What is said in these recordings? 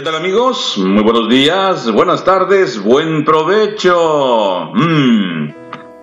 ¿Qué tal amigos? Muy buenos días, buenas tardes, buen provecho. Mm.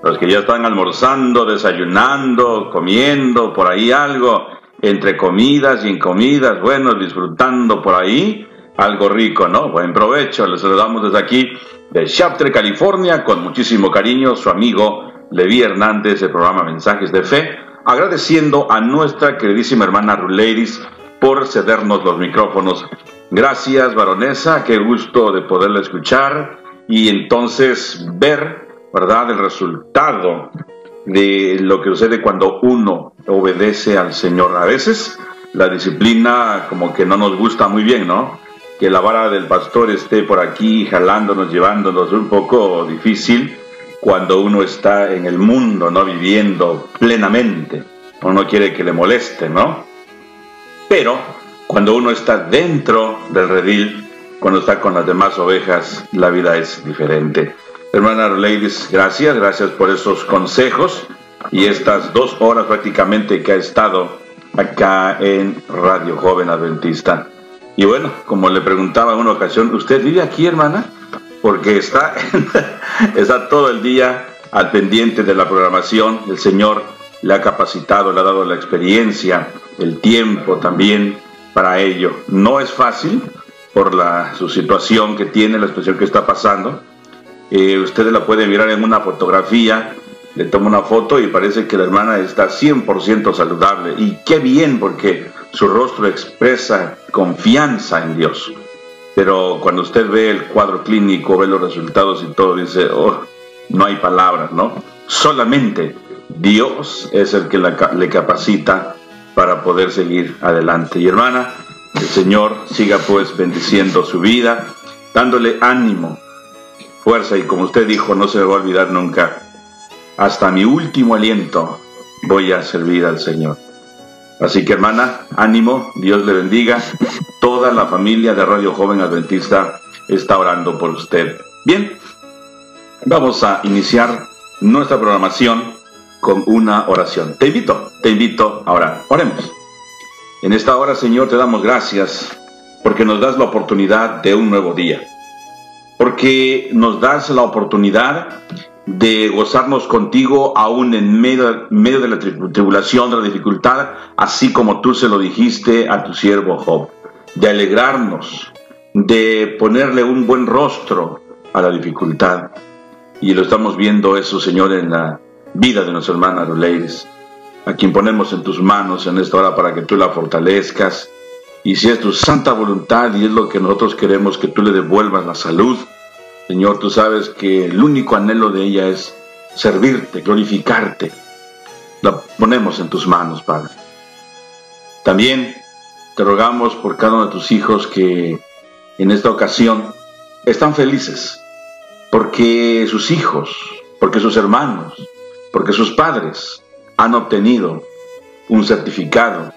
Los que ya están almorzando, desayunando, comiendo, por ahí algo, entre comidas y en comidas, bueno, disfrutando por ahí, algo rico, ¿no? Buen provecho. Les saludamos desde aquí, de Shafter, California, con muchísimo cariño, su amigo Levi Hernández, del programa Mensajes de Fe, agradeciendo a nuestra queridísima hermana Ruleiris por cedernos los micrófonos Gracias, baronesa, qué gusto de poderla escuchar y entonces ver, ¿verdad?, el resultado de lo que sucede cuando uno obedece al Señor. A veces la disciplina como que no nos gusta muy bien, ¿no? Que la vara del pastor esté por aquí jalándonos, llevándonos un poco difícil cuando uno está en el mundo, ¿no? Viviendo plenamente. Uno quiere que le moleste, ¿no? Pero cuando uno está dentro del redil, cuando está con las demás ovejas, la vida es diferente. Hermana Ladies, gracias, gracias por esos consejos y estas dos horas prácticamente que ha estado acá en Radio Joven Adventista. Y bueno, como le preguntaba en una ocasión, ¿usted vive aquí, hermana? Porque está, está todo el día al pendiente de la programación. El Señor le ha capacitado, le ha dado la experiencia, el tiempo también para ello. No es fácil por la, su situación que tiene, la situación que está pasando. Eh, ustedes la pueden mirar en una fotografía, le toma una foto y parece que la hermana está 100% saludable. Y qué bien porque su rostro expresa confianza en Dios. Pero cuando usted ve el cuadro clínico, ve los resultados y todo, dice, oh, no hay palabras, ¿no? Solamente Dios es el que le capacita para poder seguir adelante. Y hermana, el Señor siga pues bendiciendo su vida, dándole ánimo, fuerza y como usted dijo, no se me va a olvidar nunca, hasta mi último aliento voy a servir al Señor. Así que hermana, ánimo, Dios le bendiga. Toda la familia de Radio Joven Adventista está orando por usted. Bien, vamos a iniciar nuestra programación con una oración. Te invito, te invito a orar. Oremos. En esta hora, Señor, te damos gracias porque nos das la oportunidad de un nuevo día. Porque nos das la oportunidad de gozarnos contigo aún en medio, medio de la tribulación, de la dificultad, así como tú se lo dijiste a tu siervo Job. De alegrarnos, de ponerle un buen rostro a la dificultad. Y lo estamos viendo eso, Señor, en la vida de nuestra hermana Ruleiris, a quien ponemos en tus manos en esta hora para que tú la fortalezcas. Y si es tu santa voluntad y es lo que nosotros queremos, que tú le devuelvas la salud, Señor, tú sabes que el único anhelo de ella es servirte, glorificarte. La ponemos en tus manos, Padre. También te rogamos por cada uno de tus hijos que en esta ocasión están felices, porque sus hijos, porque sus hermanos, porque sus padres han obtenido un certificado,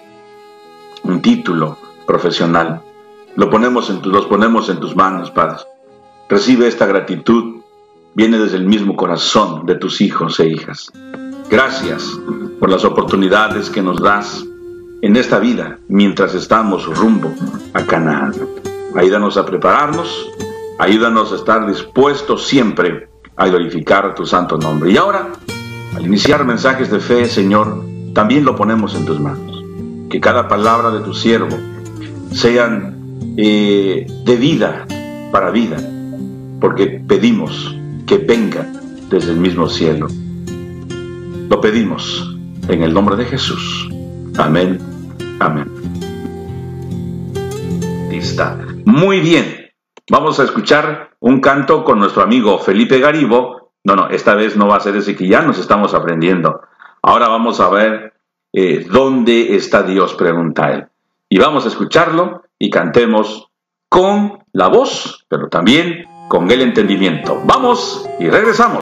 un título profesional. Lo ponemos en los ponemos en tus manos, Padre. Recibe esta gratitud, viene desde el mismo corazón de tus hijos e hijas. Gracias por las oportunidades que nos das en esta vida mientras estamos rumbo a Canaán. Ayúdanos a prepararnos, ayúdanos a estar dispuestos siempre a glorificar tu santo nombre. Y ahora al iniciar mensajes de fe, Señor, también lo ponemos en tus manos. Que cada palabra de tu siervo sean eh, de vida para vida, porque pedimos que venga desde el mismo cielo. Lo pedimos en el nombre de Jesús. Amén. Amén. Está. Muy bien. Vamos a escuchar un canto con nuestro amigo Felipe Garibo no, no, esta vez no va a ser ese que ya nos estamos aprendiendo. Ahora vamos a ver eh, dónde está Dios, pregunta él. Y vamos a escucharlo y cantemos con la voz, pero también con el entendimiento. Vamos y regresamos.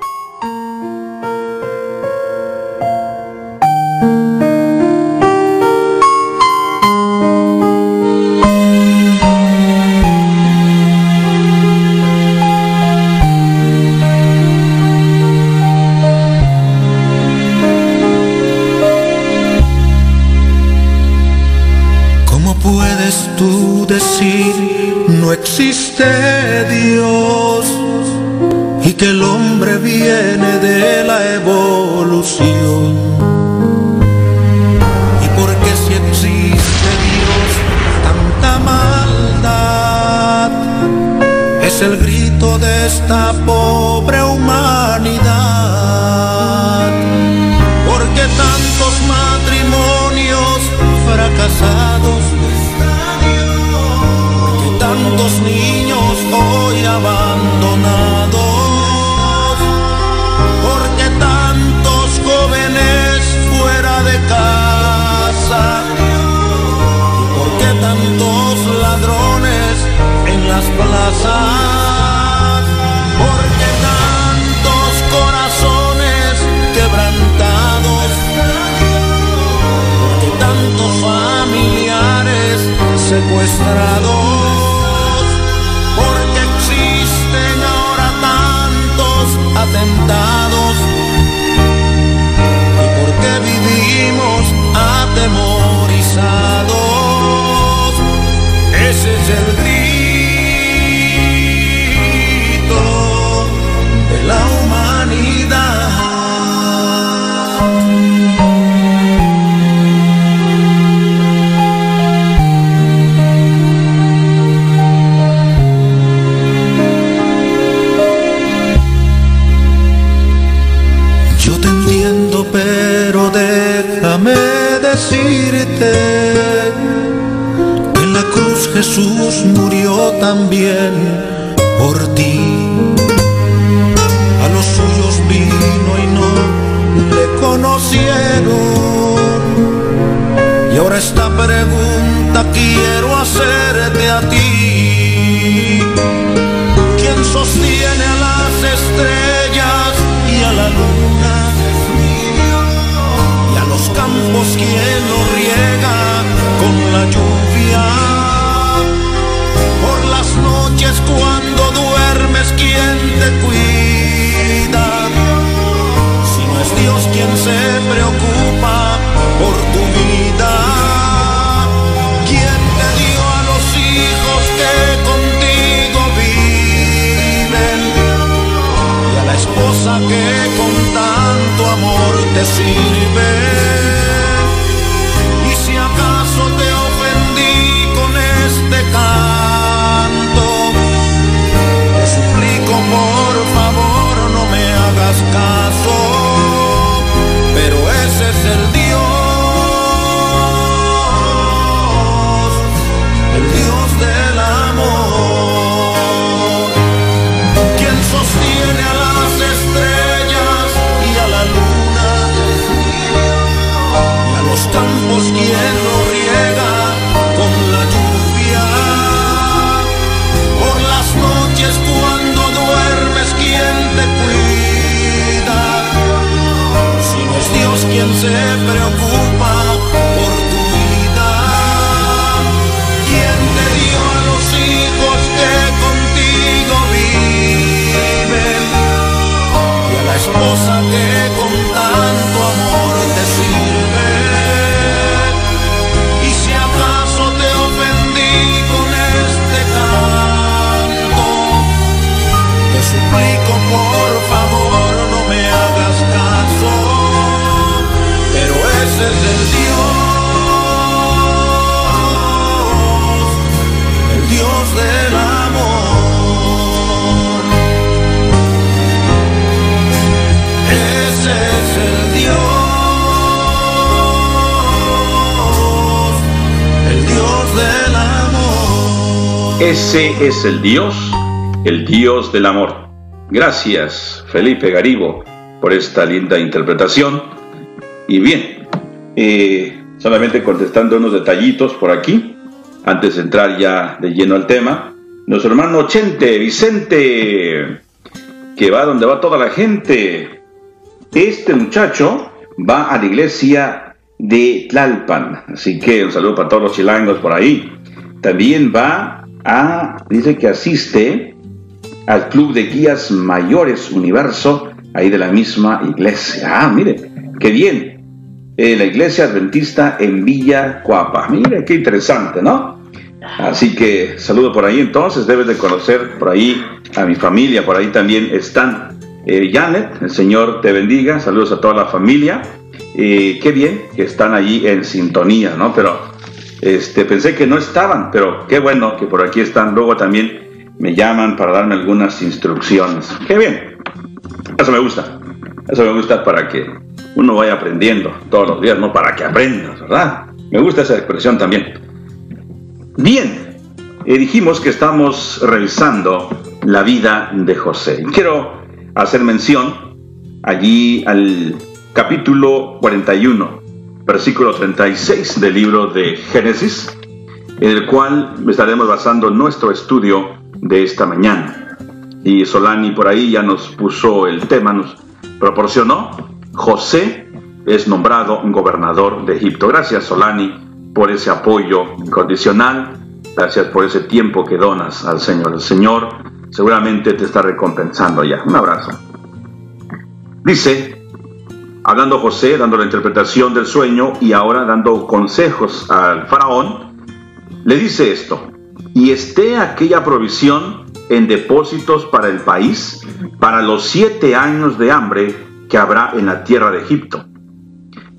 Plazas, porque tantos corazones quebrantados, porque tantos familiares secuestrados. atentados Jesús murió también por ti. A los suyos vino y no le conocieron. Y ahora esta pregunta quiero hacerte a ti. ¿Quién sostiene a las estrellas y a la luna? campos quien lo riega con la lluvia. Dios quien se preocupa por tu vida. ¿Quién te dio a los hijos que contigo viven? Y a la esposa que con tanto amor te sirve. Ese es el Dios, el Dios del amor. Gracias, Felipe Garibo, por esta linda interpretación. Y bien, eh, solamente contestando unos detallitos por aquí, antes de entrar ya de lleno al tema. Nuestro hermano Chente, Vicente, que va donde va toda la gente. Este muchacho va a la iglesia de Tlalpan, así que un saludo para todos los chilangos por ahí. También va a, dice que asiste al Club de Guías Mayores Universo, ahí de la misma iglesia. Ah, mire, qué bien. Eh, la iglesia adventista en Villa Cuapa. Mire, qué interesante, ¿no? Así que saludo por ahí entonces, debes de conocer por ahí a mi familia, por ahí también están. Eh, Janet, el Señor te bendiga, saludos a toda la familia. Eh, qué bien que están allí en sintonía, ¿no? Pero este, pensé que no estaban, pero qué bueno que por aquí están. Luego también me llaman para darme algunas instrucciones. Qué bien. Eso me gusta. Eso me gusta para que uno vaya aprendiendo todos los días, no para que aprendas, ¿verdad? Me gusta esa expresión también. Bien, eh, dijimos que estamos revisando la vida de José. Quiero hacer mención allí al capítulo 41, versículo 36 del libro de Génesis, en el cual estaremos basando nuestro estudio de esta mañana. Y Solani por ahí ya nos puso el tema, nos proporcionó. José es nombrado gobernador de Egipto. Gracias Solani por ese apoyo incondicional. Gracias por ese tiempo que donas al Señor. El Señor seguramente te está recompensando ya. Un abrazo. Dice, hablando José, dando la interpretación del sueño y ahora dando consejos al faraón, le dice esto, y esté aquella provisión en depósitos para el país para los siete años de hambre que habrá en la tierra de Egipto.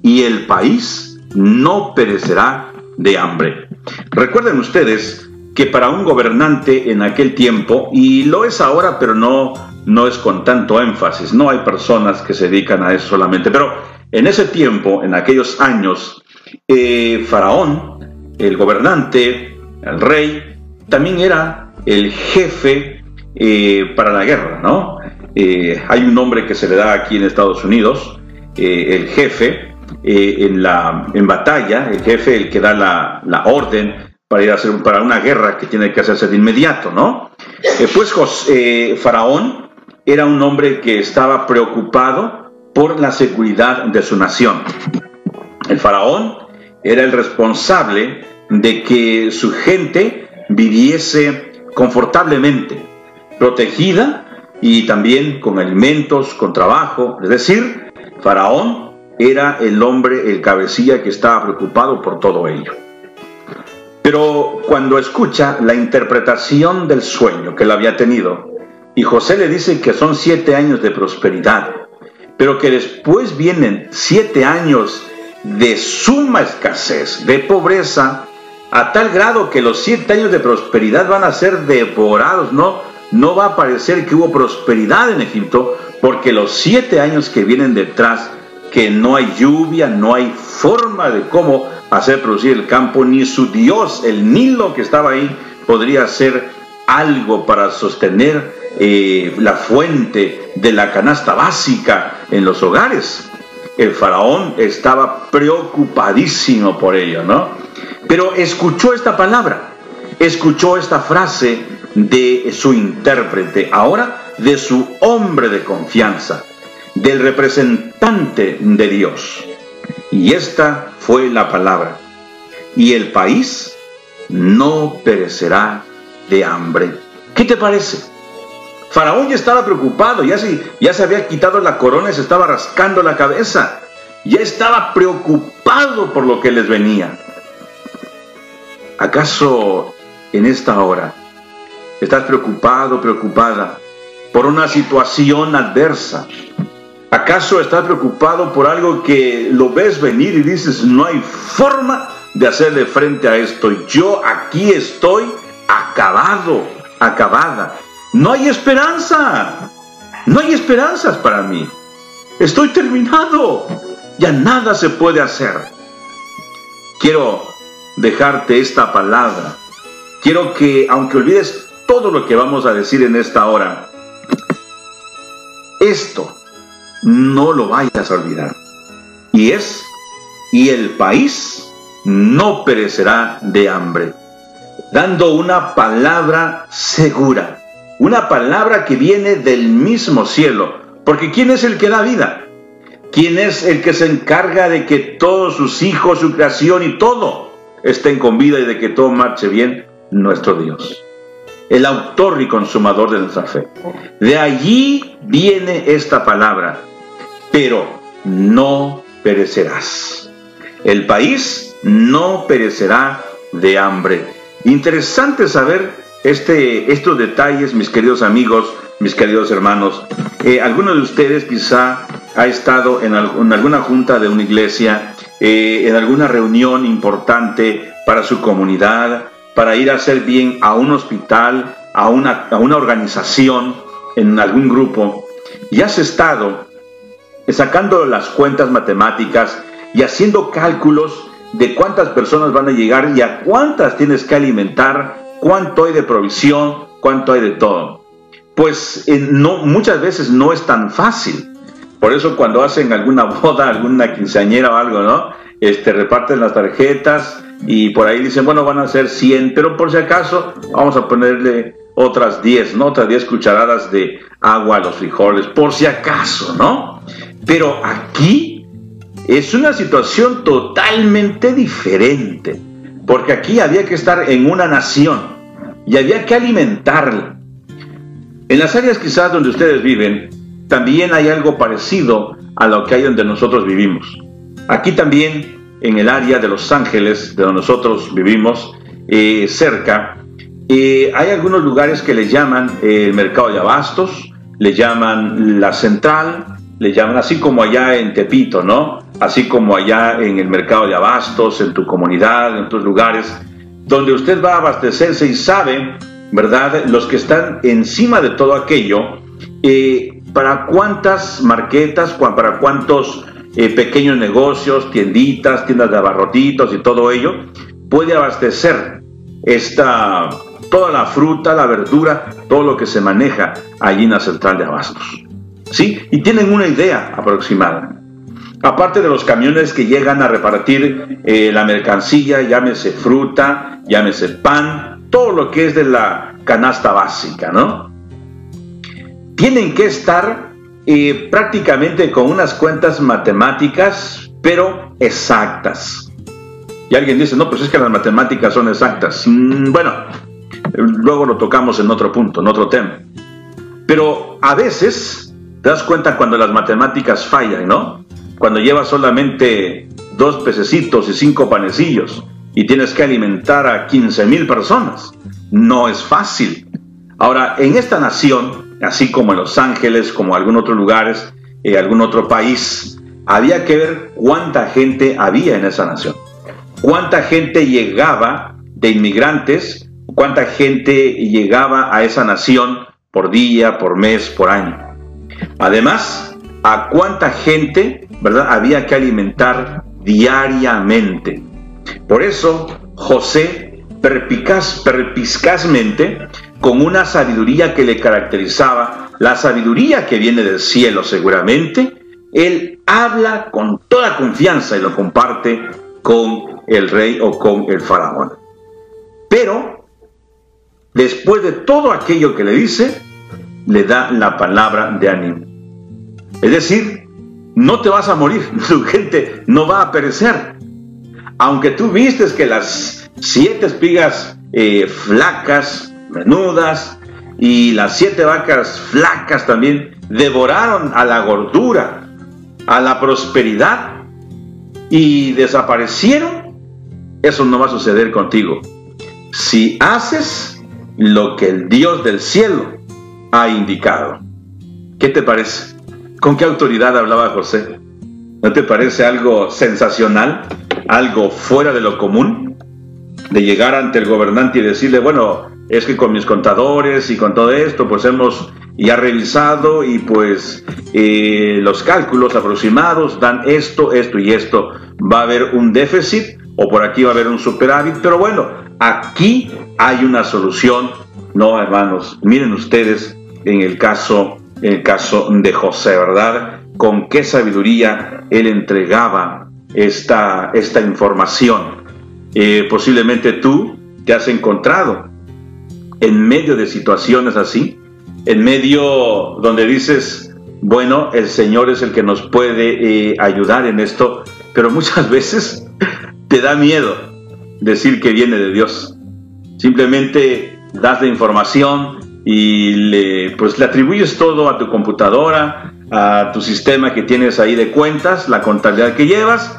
Y el país no perecerá de hambre. Recuerden ustedes que para un gobernante en aquel tiempo, y lo es ahora, pero no, no es con tanto énfasis, no hay personas que se dedican a eso solamente, pero en ese tiempo, en aquellos años, eh, Faraón, el gobernante, el rey, también era el jefe eh, para la guerra, ¿no? Eh, hay un nombre que se le da aquí en Estados Unidos, el jefe, en, la, en batalla, el jefe, el que da la, la orden para ir a hacer para una guerra que tiene que hacerse de inmediato, ¿no? Pues José, Faraón era un hombre que estaba preocupado por la seguridad de su nación. El faraón era el responsable de que su gente viviese confortablemente, protegida y también con alimentos, con trabajo. Es decir, Faraón era el hombre, el cabecilla que estaba preocupado por todo ello. Pero cuando escucha la interpretación del sueño que él había tenido, y José le dice que son siete años de prosperidad, pero que después vienen siete años de suma escasez, de pobreza, a tal grado que los siete años de prosperidad van a ser devorados, no, no va a parecer que hubo prosperidad en Egipto, porque los siete años que vienen detrás, que no hay lluvia, no hay forma de cómo hacer producir el campo, ni su Dios, el Nilo que estaba ahí, podría hacer algo para sostener eh, la fuente de la canasta básica en los hogares. El faraón estaba preocupadísimo por ello, ¿no? Pero escuchó esta palabra, escuchó esta frase de su intérprete, ahora de su hombre de confianza, del representante de Dios. Y esta fue la palabra. Y el país no perecerá de hambre. ¿Qué te parece? Faraón ya estaba preocupado, ya se, ya se había quitado la corona y se estaba rascando la cabeza. Ya estaba preocupado por lo que les venía. ¿Acaso en esta hora estás preocupado, preocupada por una situación adversa? ¿Acaso estás preocupado por algo que lo ves venir y dices, no hay forma de hacerle frente a esto? Yo aquí estoy acabado, acabada. No hay esperanza. No hay esperanzas para mí. Estoy terminado. Ya nada se puede hacer. Quiero dejarte esta palabra. Quiero que, aunque olvides todo lo que vamos a decir en esta hora, esto no lo vayas a olvidar. Y es, y el país no perecerá de hambre, dando una palabra segura, una palabra que viene del mismo cielo, porque ¿quién es el que da vida? ¿Quién es el que se encarga de que todos sus hijos, su creación y todo estén con vida y de que todo marche bien? Nuestro Dios el autor y consumador de nuestra fe. De allí viene esta palabra, pero no perecerás. El país no perecerá de hambre. Interesante saber este, estos detalles, mis queridos amigos, mis queridos hermanos. Eh, alguno de ustedes quizá ha estado en, alguna junta de una iglesia, eh, en alguna reunión importante para su comunidad, para ir a hacer bien a un hospital, a una, a una organización, en algún grupo, y has estado sacando las cuentas matemáticas y haciendo cálculos de cuántas personas van a llegar y a cuántas tienes que alimentar, cuánto hay de provisión, cuánto hay de todo. Pues no, muchas veces no es tan fácil. Por eso cuando hacen alguna boda, alguna quinceañera o algo, ¿no? Este, reparten las tarjetas y por ahí dicen, bueno, van a ser 100, pero por si acaso vamos a ponerle otras 10, ¿no? Otras 10 cucharadas de agua a los frijoles, por si acaso, ¿no? Pero aquí es una situación totalmente diferente, porque aquí había que estar en una nación y había que alimentarla. En las áreas quizás donde ustedes viven, también hay algo parecido a lo que hay donde nosotros vivimos. Aquí también, en el área de Los Ángeles, de donde nosotros vivimos, eh, cerca, eh, hay algunos lugares que le llaman eh, el mercado de abastos, le llaman la central, le llaman así como allá en Tepito, ¿no? Así como allá en el mercado de abastos, en tu comunidad, en tus lugares, donde usted va a abastecerse y sabe, ¿verdad? Los que están encima de todo aquello, eh, para cuántas marquetas, para cuántos pequeños negocios, tienditas, tiendas de abarrotitos y todo ello, puede abastecer esta toda la fruta, la verdura, todo lo que se maneja allí en la central de abastos. ¿Sí? Y tienen una idea aproximada. Aparte de los camiones que llegan a repartir eh, la mercancía, llámese fruta, llámese pan, todo lo que es de la canasta básica, ¿no? Tienen que estar eh, prácticamente con unas cuentas matemáticas, pero exactas. Y alguien dice, no, pues es que las matemáticas son exactas. Mm, bueno, Luego lo tocamos en otro punto, en otro tema. Pero a veces te das cuenta cuando las matemáticas fallan, ¿no? Cuando llevas solamente dos pececitos y cinco panecillos y tienes que alimentar a 15 mil personas. No es fácil. Ahora, en esta nación, así como en Los Ángeles, como en algún otro lugares, en algún otro país, había que ver cuánta gente había en esa nación. Cuánta gente llegaba de inmigrantes cuánta gente llegaba a esa nación por día, por mes, por año. Además, a cuánta gente, ¿verdad?, había que alimentar diariamente. Por eso, José, perpicaz, perpiscazmente, con una sabiduría que le caracterizaba, la sabiduría que viene del cielo seguramente, él habla con toda confianza y lo comparte con el rey o con el faraón. Pero después de todo aquello que le dice, le da la palabra de ánimo. Es decir, no te vas a morir, tu gente no va a perecer. Aunque tú vistes que las siete espigas eh, flacas, menudas, y las siete vacas flacas también devoraron a la gordura, a la prosperidad, y desaparecieron, eso no va a suceder contigo. Si haces lo que el Dios del cielo ha indicado. ¿Qué te parece? ¿Con qué autoridad hablaba José? ¿No te parece algo sensacional? ¿Algo fuera de lo común? De llegar ante el gobernante y decirle, bueno, es que con mis contadores y con todo esto, pues hemos ya revisado y pues eh, los cálculos aproximados dan esto, esto y esto. Va a haber un déficit o por aquí va a haber un superávit, pero bueno, aquí hay una solución, no hermanos, miren ustedes en el caso, el caso de José, ¿verdad? Con qué sabiduría él entregaba esta, esta información. Eh, posiblemente tú te has encontrado en medio de situaciones así, en medio donde dices, bueno, el Señor es el que nos puede eh, ayudar en esto, pero muchas veces te da miedo decir que viene de Dios. Simplemente das la información y le, pues le atribuyes todo a tu computadora, a tu sistema que tienes ahí de cuentas, la contabilidad que llevas,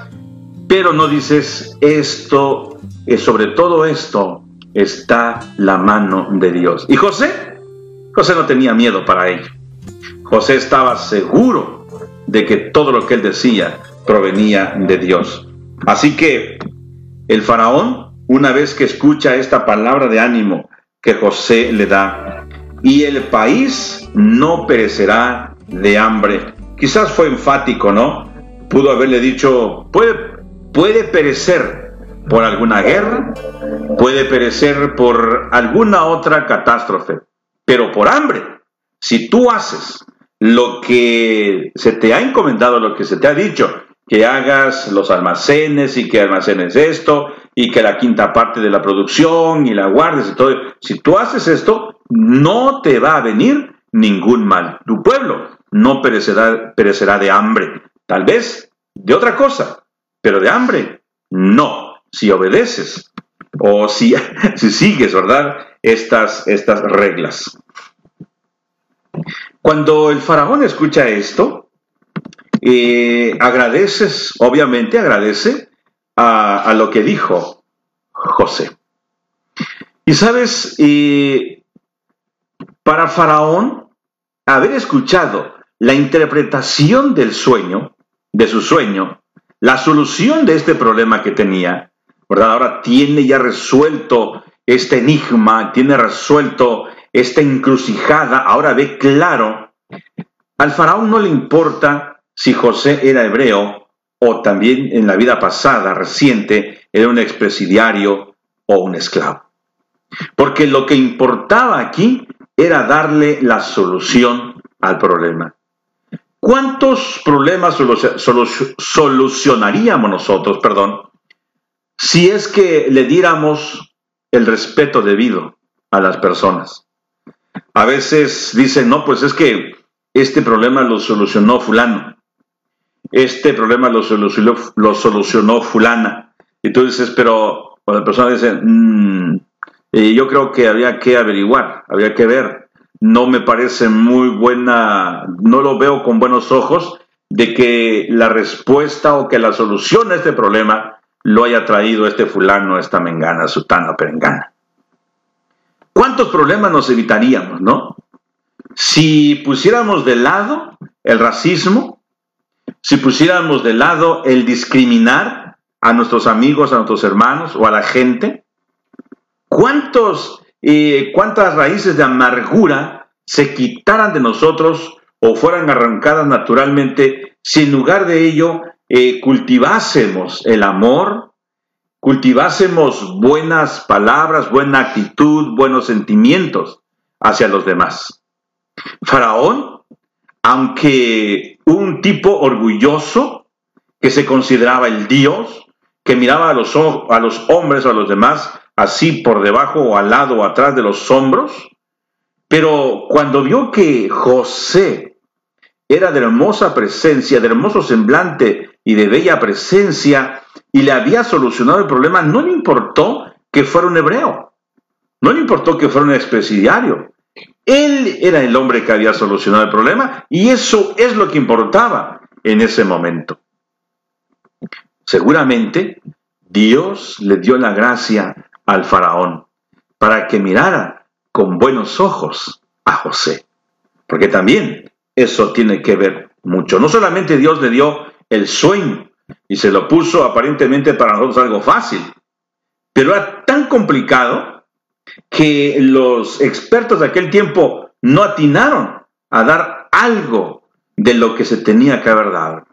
pero no dices esto, es sobre todo esto, está la mano de Dios. ¿Y José? José no tenía miedo para ello. José estaba seguro de que todo lo que él decía provenía de Dios. Así que el faraón, una vez que escucha esta palabra de ánimo que José le da, y el país no perecerá de hambre. Quizás fue enfático, ¿no? Pudo haberle dicho, puede, puede perecer por alguna guerra, puede perecer por alguna otra catástrofe, pero por hambre. Si tú haces lo que se te ha encomendado, lo que se te ha dicho, que hagas los almacenes y que almacenes esto y que la quinta parte de la producción y la guardes y todo. Si tú haces esto, no te va a venir ningún mal. Tu pueblo no perecerá, perecerá de hambre. Tal vez de otra cosa, pero de hambre no. Si obedeces o si, si sigues, ¿verdad? Estas, estas reglas. Cuando el faraón escucha esto, eh, agradeces, obviamente agradece a, lo que dijo José. Y sabes, para Faraón, haber escuchado la interpretación del sueño, de su sueño, la solución de este problema que tenía, ¿verdad? Ahora tiene ya resuelto este enigma, tiene resuelto esta encrucijada, ahora ve claro. Al faraón no le importa si José era hebreo o también en la vida pasada, reciente, era un expresidiario o un esclavo. Porque lo que importaba aquí era darle la solución al problema. ¿Cuántos problemas solucionaríamos nosotros, perdón, si es que le diéramos el respeto debido a las personas? A veces dicen, no, pues es que este problema lo solucionó fulano este problema lo solucionó, lo solucionó fulana. Y tú dices, pero cuando la persona dice, mm, yo creo que había que averiguar, había que ver. No me parece muy buena, no lo veo con buenos ojos de que la respuesta o que la solución a este problema lo haya traído este fulano, esta mengana, sutana, perengana. ¿Cuántos problemas nos evitaríamos, no? Si pusiéramos de lado el racismo, si pusiéramos de lado el discriminar a nuestros amigos, a nuestros hermanos o a la gente, ¿cuántos, ¿cuántas raíces de amargura se quitaran de nosotros o fueran arrancadas naturalmente si en lugar de ello eh, cultivásemos el amor, cultivásemos buenas palabras, buena actitud, buenos sentimientos hacia los demás? Faraón, aunque un tipo orgulloso que se consideraba el Dios, que miraba a los, a los hombres o a los demás así por debajo o al lado o atrás de los hombros. Pero cuando vio que José era de hermosa presencia, de hermoso semblante y de bella presencia, y le había solucionado el problema, no le importó que fuera un hebreo, no le importó que fuera un expresidiario, él era el hombre que había solucionado el problema y eso es lo que importaba en ese momento. Seguramente Dios le dio la gracia al faraón para que mirara con buenos ojos a José. Porque también eso tiene que ver mucho. No solamente Dios le dio el sueño y se lo puso aparentemente para nosotros algo fácil, pero era tan complicado que los expertos de aquel tiempo no atinaron a dar algo de lo que se tenía que haber dado.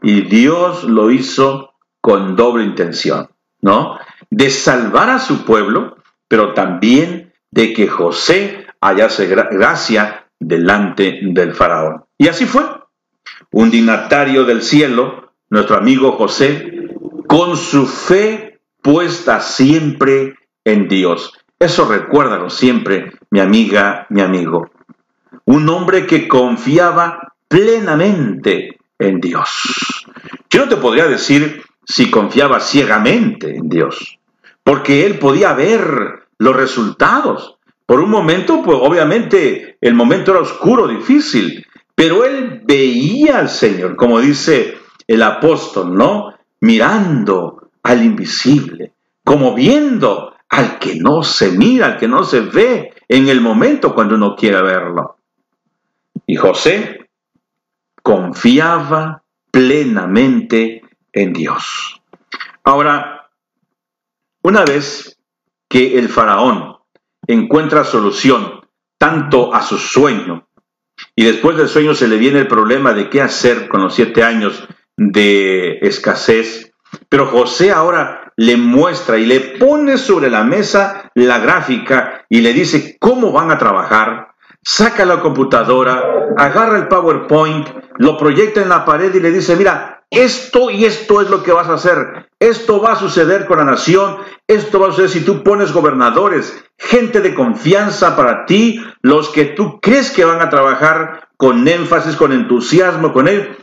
Y Dios lo hizo con doble intención, ¿no? De salvar a su pueblo, pero también de que José hallase gracia delante del faraón. Y así fue. Un dignatario del cielo, nuestro amigo José, con su fe puesta siempre en Dios. Eso recuérdalo siempre, mi amiga, mi amigo. Un hombre que confiaba plenamente en Dios. Yo no te podría decir si confiaba ciegamente en Dios, porque él podía ver los resultados. Por un momento, pues obviamente el momento era oscuro, difícil, pero él veía al Señor, como dice el apóstol, ¿no? Mirando al invisible, como viendo al que no se mira, al que no se ve en el momento cuando uno quiere verlo. Y José confiaba plenamente en Dios. Ahora, una vez que el faraón encuentra solución tanto a su sueño, y después del sueño se le viene el problema de qué hacer con los siete años de escasez, pero José ahora le muestra y le pone sobre la mesa la gráfica y le dice cómo van a trabajar, saca la computadora, agarra el PowerPoint, lo proyecta en la pared y le dice, mira, esto y esto es lo que vas a hacer. Esto va a suceder con la nación. Esto va a suceder si tú pones gobernadores, gente de confianza para ti, los que tú crees que van a trabajar con énfasis, con entusiasmo con él.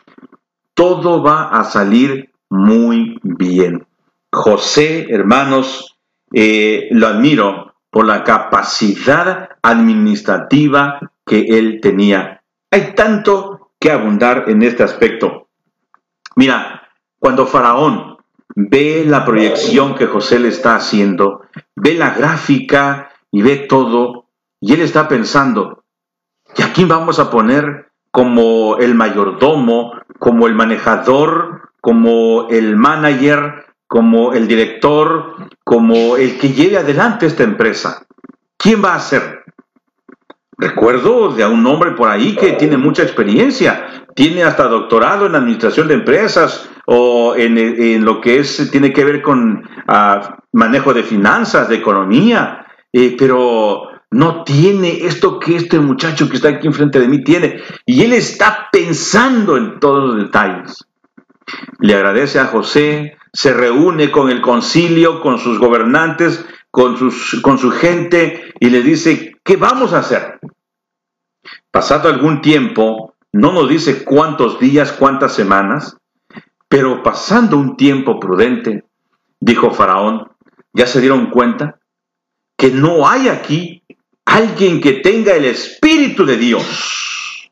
Todo va a salir muy bien. José, hermanos, eh, lo admiro por la capacidad administrativa que él tenía. Hay tanto que abundar en este aspecto. Mira, cuando Faraón ve la proyección que José le está haciendo, ve la gráfica y ve todo, y él está pensando, ¿y a quién vamos a poner como el mayordomo, como el manejador, como el manager, como el director, como el que lleve adelante esta empresa? ¿Quién va a ser? Recuerdo de un hombre por ahí que tiene mucha experiencia, tiene hasta doctorado en administración de empresas o en, lo que es, tiene que ver con ah, manejo de finanzas, de economía, eh, pero no tiene esto que este muchacho que está aquí enfrente de mí tiene. Y él está pensando en todos los detalles. Le agradece a José, se reúne con el concilio, con sus gobernantes, con, sus, con su gente y le dice, ¿qué vamos a hacer? Pasado algún tiempo, no nos dice cuántos días, cuántas semanas, pero pasando un tiempo prudente, dijo Faraón, ¿ya se dieron cuenta? Que no hay aquí alguien que tenga el Espíritu de Dios.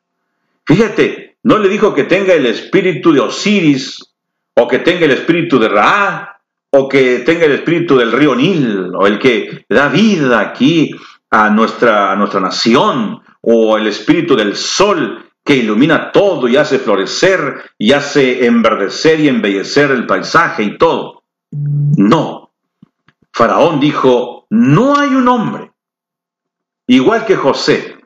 Fíjate, no le dijo que tenga el Espíritu de Osiris, o que tenga el Espíritu de Ra, o que tenga el espíritu del río Nil, o el que da vida aquí a nuestra, a nuestra nación, o el espíritu del sol que ilumina todo y hace florecer y hace enverdecer y embellecer el paisaje y todo. No. Faraón dijo, no hay un hombre, igual que José,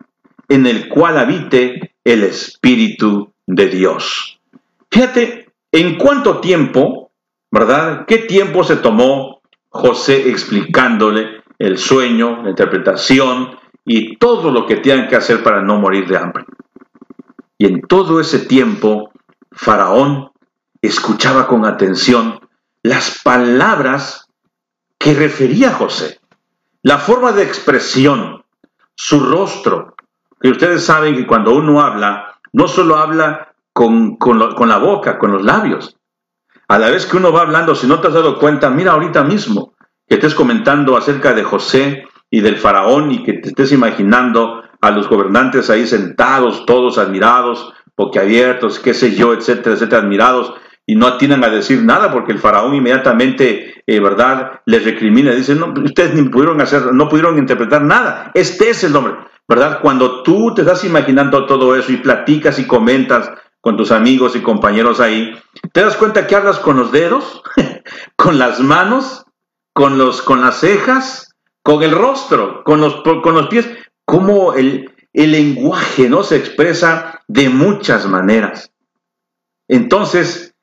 en el cual habite el Espíritu de Dios. Fíjate, en cuánto tiempo ¿verdad? ¿Qué tiempo se tomó José explicándole el sueño, la interpretación y todo lo que tienen que hacer para no morir de hambre? Y en todo ese tiempo, Faraón escuchaba con atención las palabras que refería José, la forma de expresión, su rostro, que ustedes saben que cuando uno habla, no solo habla con, con la boca, con los labios, a la vez que uno va hablando, si no te has dado cuenta, mira ahorita mismo que estés comentando acerca de José y del faraón y que te estés imaginando a los gobernantes ahí sentados, todos admirados, boquiabiertos, qué sé yo, etcétera, etcétera, admirados, y no atinan a decir nada porque el faraón inmediatamente, eh, ¿verdad?, les recrimina, dice, no, ustedes ni pudieron hacer, no pudieron interpretar nada, este es el nombre, ¿verdad? Cuando tú te estás imaginando todo eso y platicas y comentas con tus amigos y compañeros ahí, ¿te das cuenta que hablas con los dedos, con las manos, con, los, con las cejas, con el rostro, con los, con los pies? Cómo el, el lenguaje no se expresa de muchas maneras. Entonces,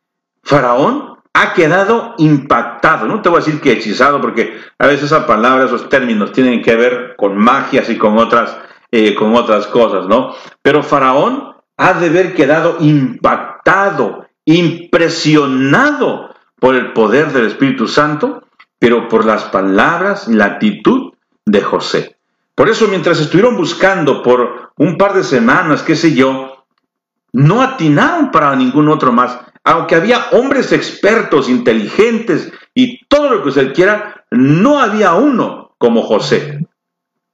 Faraón ha quedado impactado. No te voy a decir que hechizado, porque a veces esa palabra, esos términos tienen que ver con magias y con otras, eh, con otras cosas, ¿no? Pero Faraón ha de haber quedado impactado, impresionado por el poder del Espíritu Santo, pero por las palabras y la actitud de José. Por eso mientras estuvieron buscando por un par de semanas, qué sé yo, no atinaron para ningún otro más. Aunque había hombres expertos, inteligentes y todo lo que usted quiera, no había uno como José.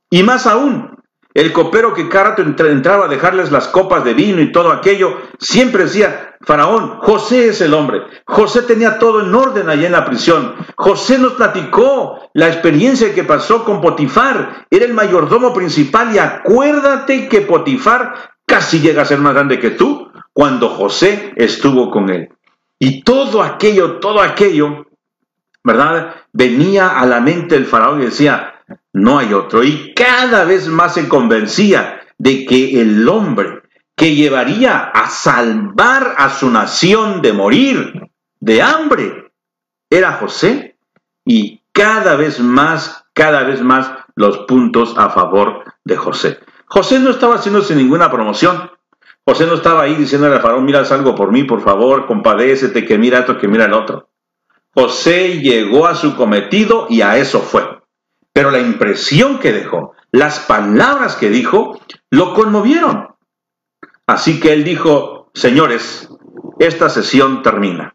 Y más aún, el copero que cada entraba a dejarles las copas de vino y todo aquello, siempre decía, Faraón, José es el hombre. José tenía todo en orden allá en la prisión. José nos platicó la experiencia que pasó con Potifar. Era el mayordomo principal y acuérdate que Potifar casi llega a ser más grande que tú cuando José estuvo con él. Y todo aquello, todo aquello, ¿verdad? Venía a la mente del faraón y decía, no hay otro. Y cada vez más se convencía de que el hombre que llevaría a salvar a su nación de morir de hambre era José. Y cada vez más, cada vez más los puntos a favor de José. José no estaba haciéndose ninguna promoción. José no estaba ahí diciéndole al faraón, mira algo por mí, por favor, compadécete, que mira esto, que mira el otro. José llegó a su cometido y a eso fue. Pero la impresión que dejó, las palabras que dijo, lo conmovieron. Así que él dijo, señores, esta sesión termina.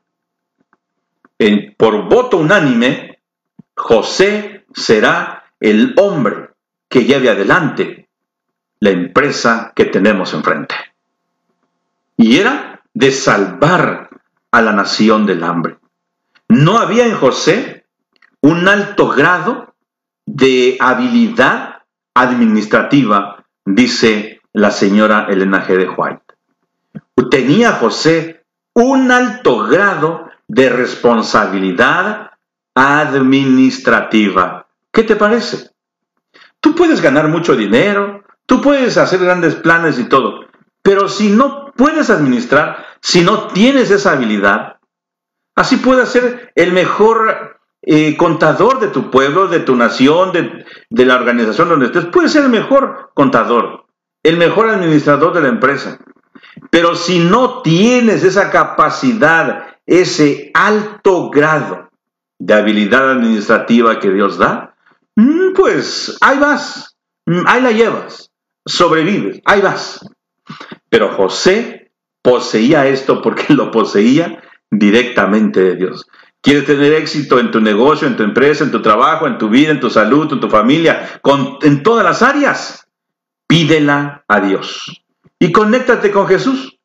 por voto unánime, José será el hombre que lleve adelante la empresa que tenemos enfrente. Y era de salvar a la nación del hambre. No había en José un alto grado de habilidad administrativa, dice la señora Elena G. de White. Tenía José un alto grado de responsabilidad administrativa. ¿Qué te parece? Tú puedes ganar mucho dinero, tú puedes hacer grandes planes y todo, pero si no puedes administrar, si no tienes esa habilidad, así puedes ser el mejor eh, contador de tu pueblo, de tu nación, de, de la organización donde estés, puedes ser el mejor contador el mejor administrador de la empresa. Pero si no tienes esa capacidad, ese alto grado de habilidad administrativa que Dios da, mm, pues ahí vas, mm, ahí la llevas, sobrevives, ahí vas. Pero José poseía esto porque lo poseía directamente de Dios. ¿Quieres tener éxito en tu negocio, en tu empresa, en tu trabajo, en tu vida, en tu salud, en tu familia, en todas las áreas? Pídela a Dios. Y conéctate con Jesús.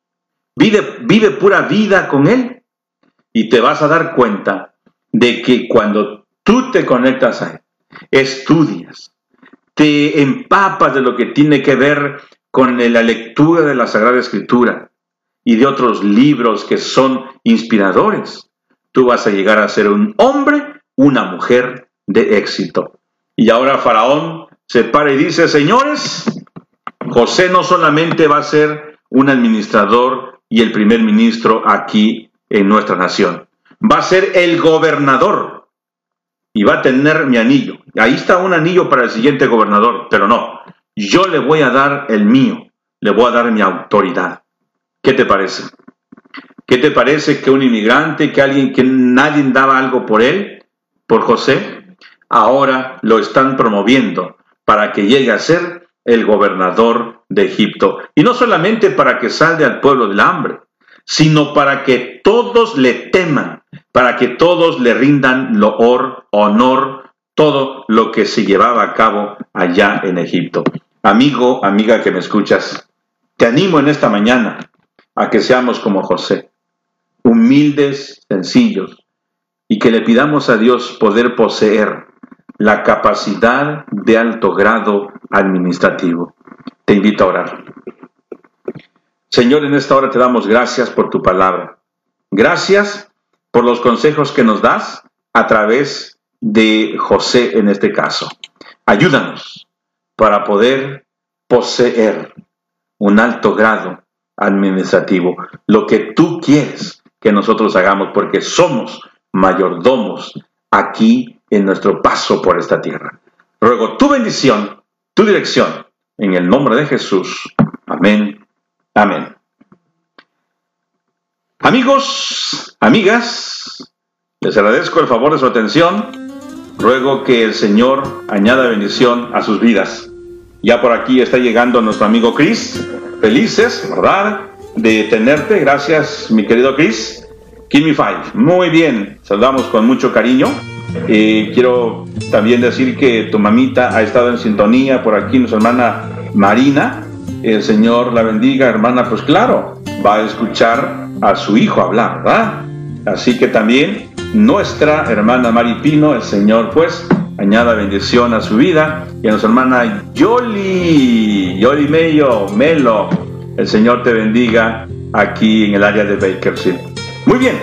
Vive, vive pura vida con Él. Y te vas a dar cuenta de que cuando tú te conectas a Él, estudias, te empapas de lo que tiene que ver con la lectura de la Sagrada Escritura y de otros libros que son inspiradores, tú vas a llegar a ser un hombre, una mujer de éxito. Y ahora Faraón se para y dice, señores, José no solamente va a ser un administrador y el primer ministro aquí en nuestra nación, va a ser el gobernador y va a tener mi anillo. Ahí está un anillo para el siguiente gobernador, pero no, yo le voy a dar el mío, le voy a dar mi autoridad. ¿Qué te parece? ¿Qué te parece que un inmigrante, que alguien que nadie daba algo por él, por José, ahora lo están promoviendo para que llegue a ser el gobernador de Egipto. Y no solamente para que salga al pueblo del hambre, sino para que todos le teman, para que todos le rindan loor, honor, todo lo que se llevaba a cabo allá en Egipto. Amigo, amiga que me escuchas, te animo en esta mañana a que seamos como José, humildes, sencillos, y que le pidamos a Dios poder poseer la capacidad de alto grado administrativo. Te invito a orar. Señor, en esta hora te damos gracias por tu palabra. Gracias por los consejos que nos das a través de José en este caso. Ayúdanos para poder poseer un alto grado administrativo, lo que tú quieres que nosotros hagamos, porque somos mayordomos aquí en nuestro paso por esta tierra. Ruego tu bendición, tu dirección, en el nombre de Jesús. Amén. Amén. Amigos, amigas, les agradezco el favor de su atención. Ruego que el Señor añada bendición a sus vidas. Ya por aquí está llegando nuestro amigo Chris. Felices, ¿verdad? De tenerte. Gracias, mi querido Chris. Me five. Muy bien. Saludamos con mucho cariño. Eh, quiero también decir que tu mamita ha estado en sintonía por aquí, nuestra hermana Marina. El Señor la bendiga, hermana. Pues claro, va a escuchar a su hijo hablar, ¿verdad? Así que también nuestra hermana Maripino, el Señor pues añada bendición a su vida y a nuestra hermana Yoli, Yoli Mello, Melo, el Señor te bendiga aquí en el área de Bakersfield. Muy bien,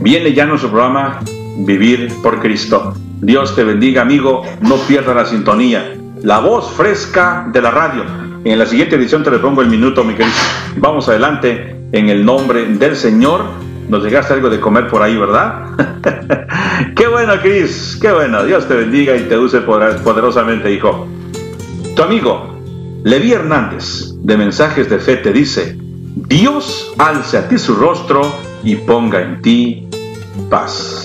viene ya nuestro programa Vivir por Cristo. Dios te bendiga, amigo, no pierdas la sintonía. La voz fresca de la radio. En la siguiente edición te le el minuto, mi querido. Vamos adelante en el nombre del Señor. Nos dejaste algo de comer por ahí, ¿verdad? qué bueno, Cris, qué bueno. Dios te bendiga y te use poderosamente, hijo. Tu amigo, Levi Hernández, de Mensajes de Fe, te dice, Dios alce a ti su rostro y ponga en ti paz.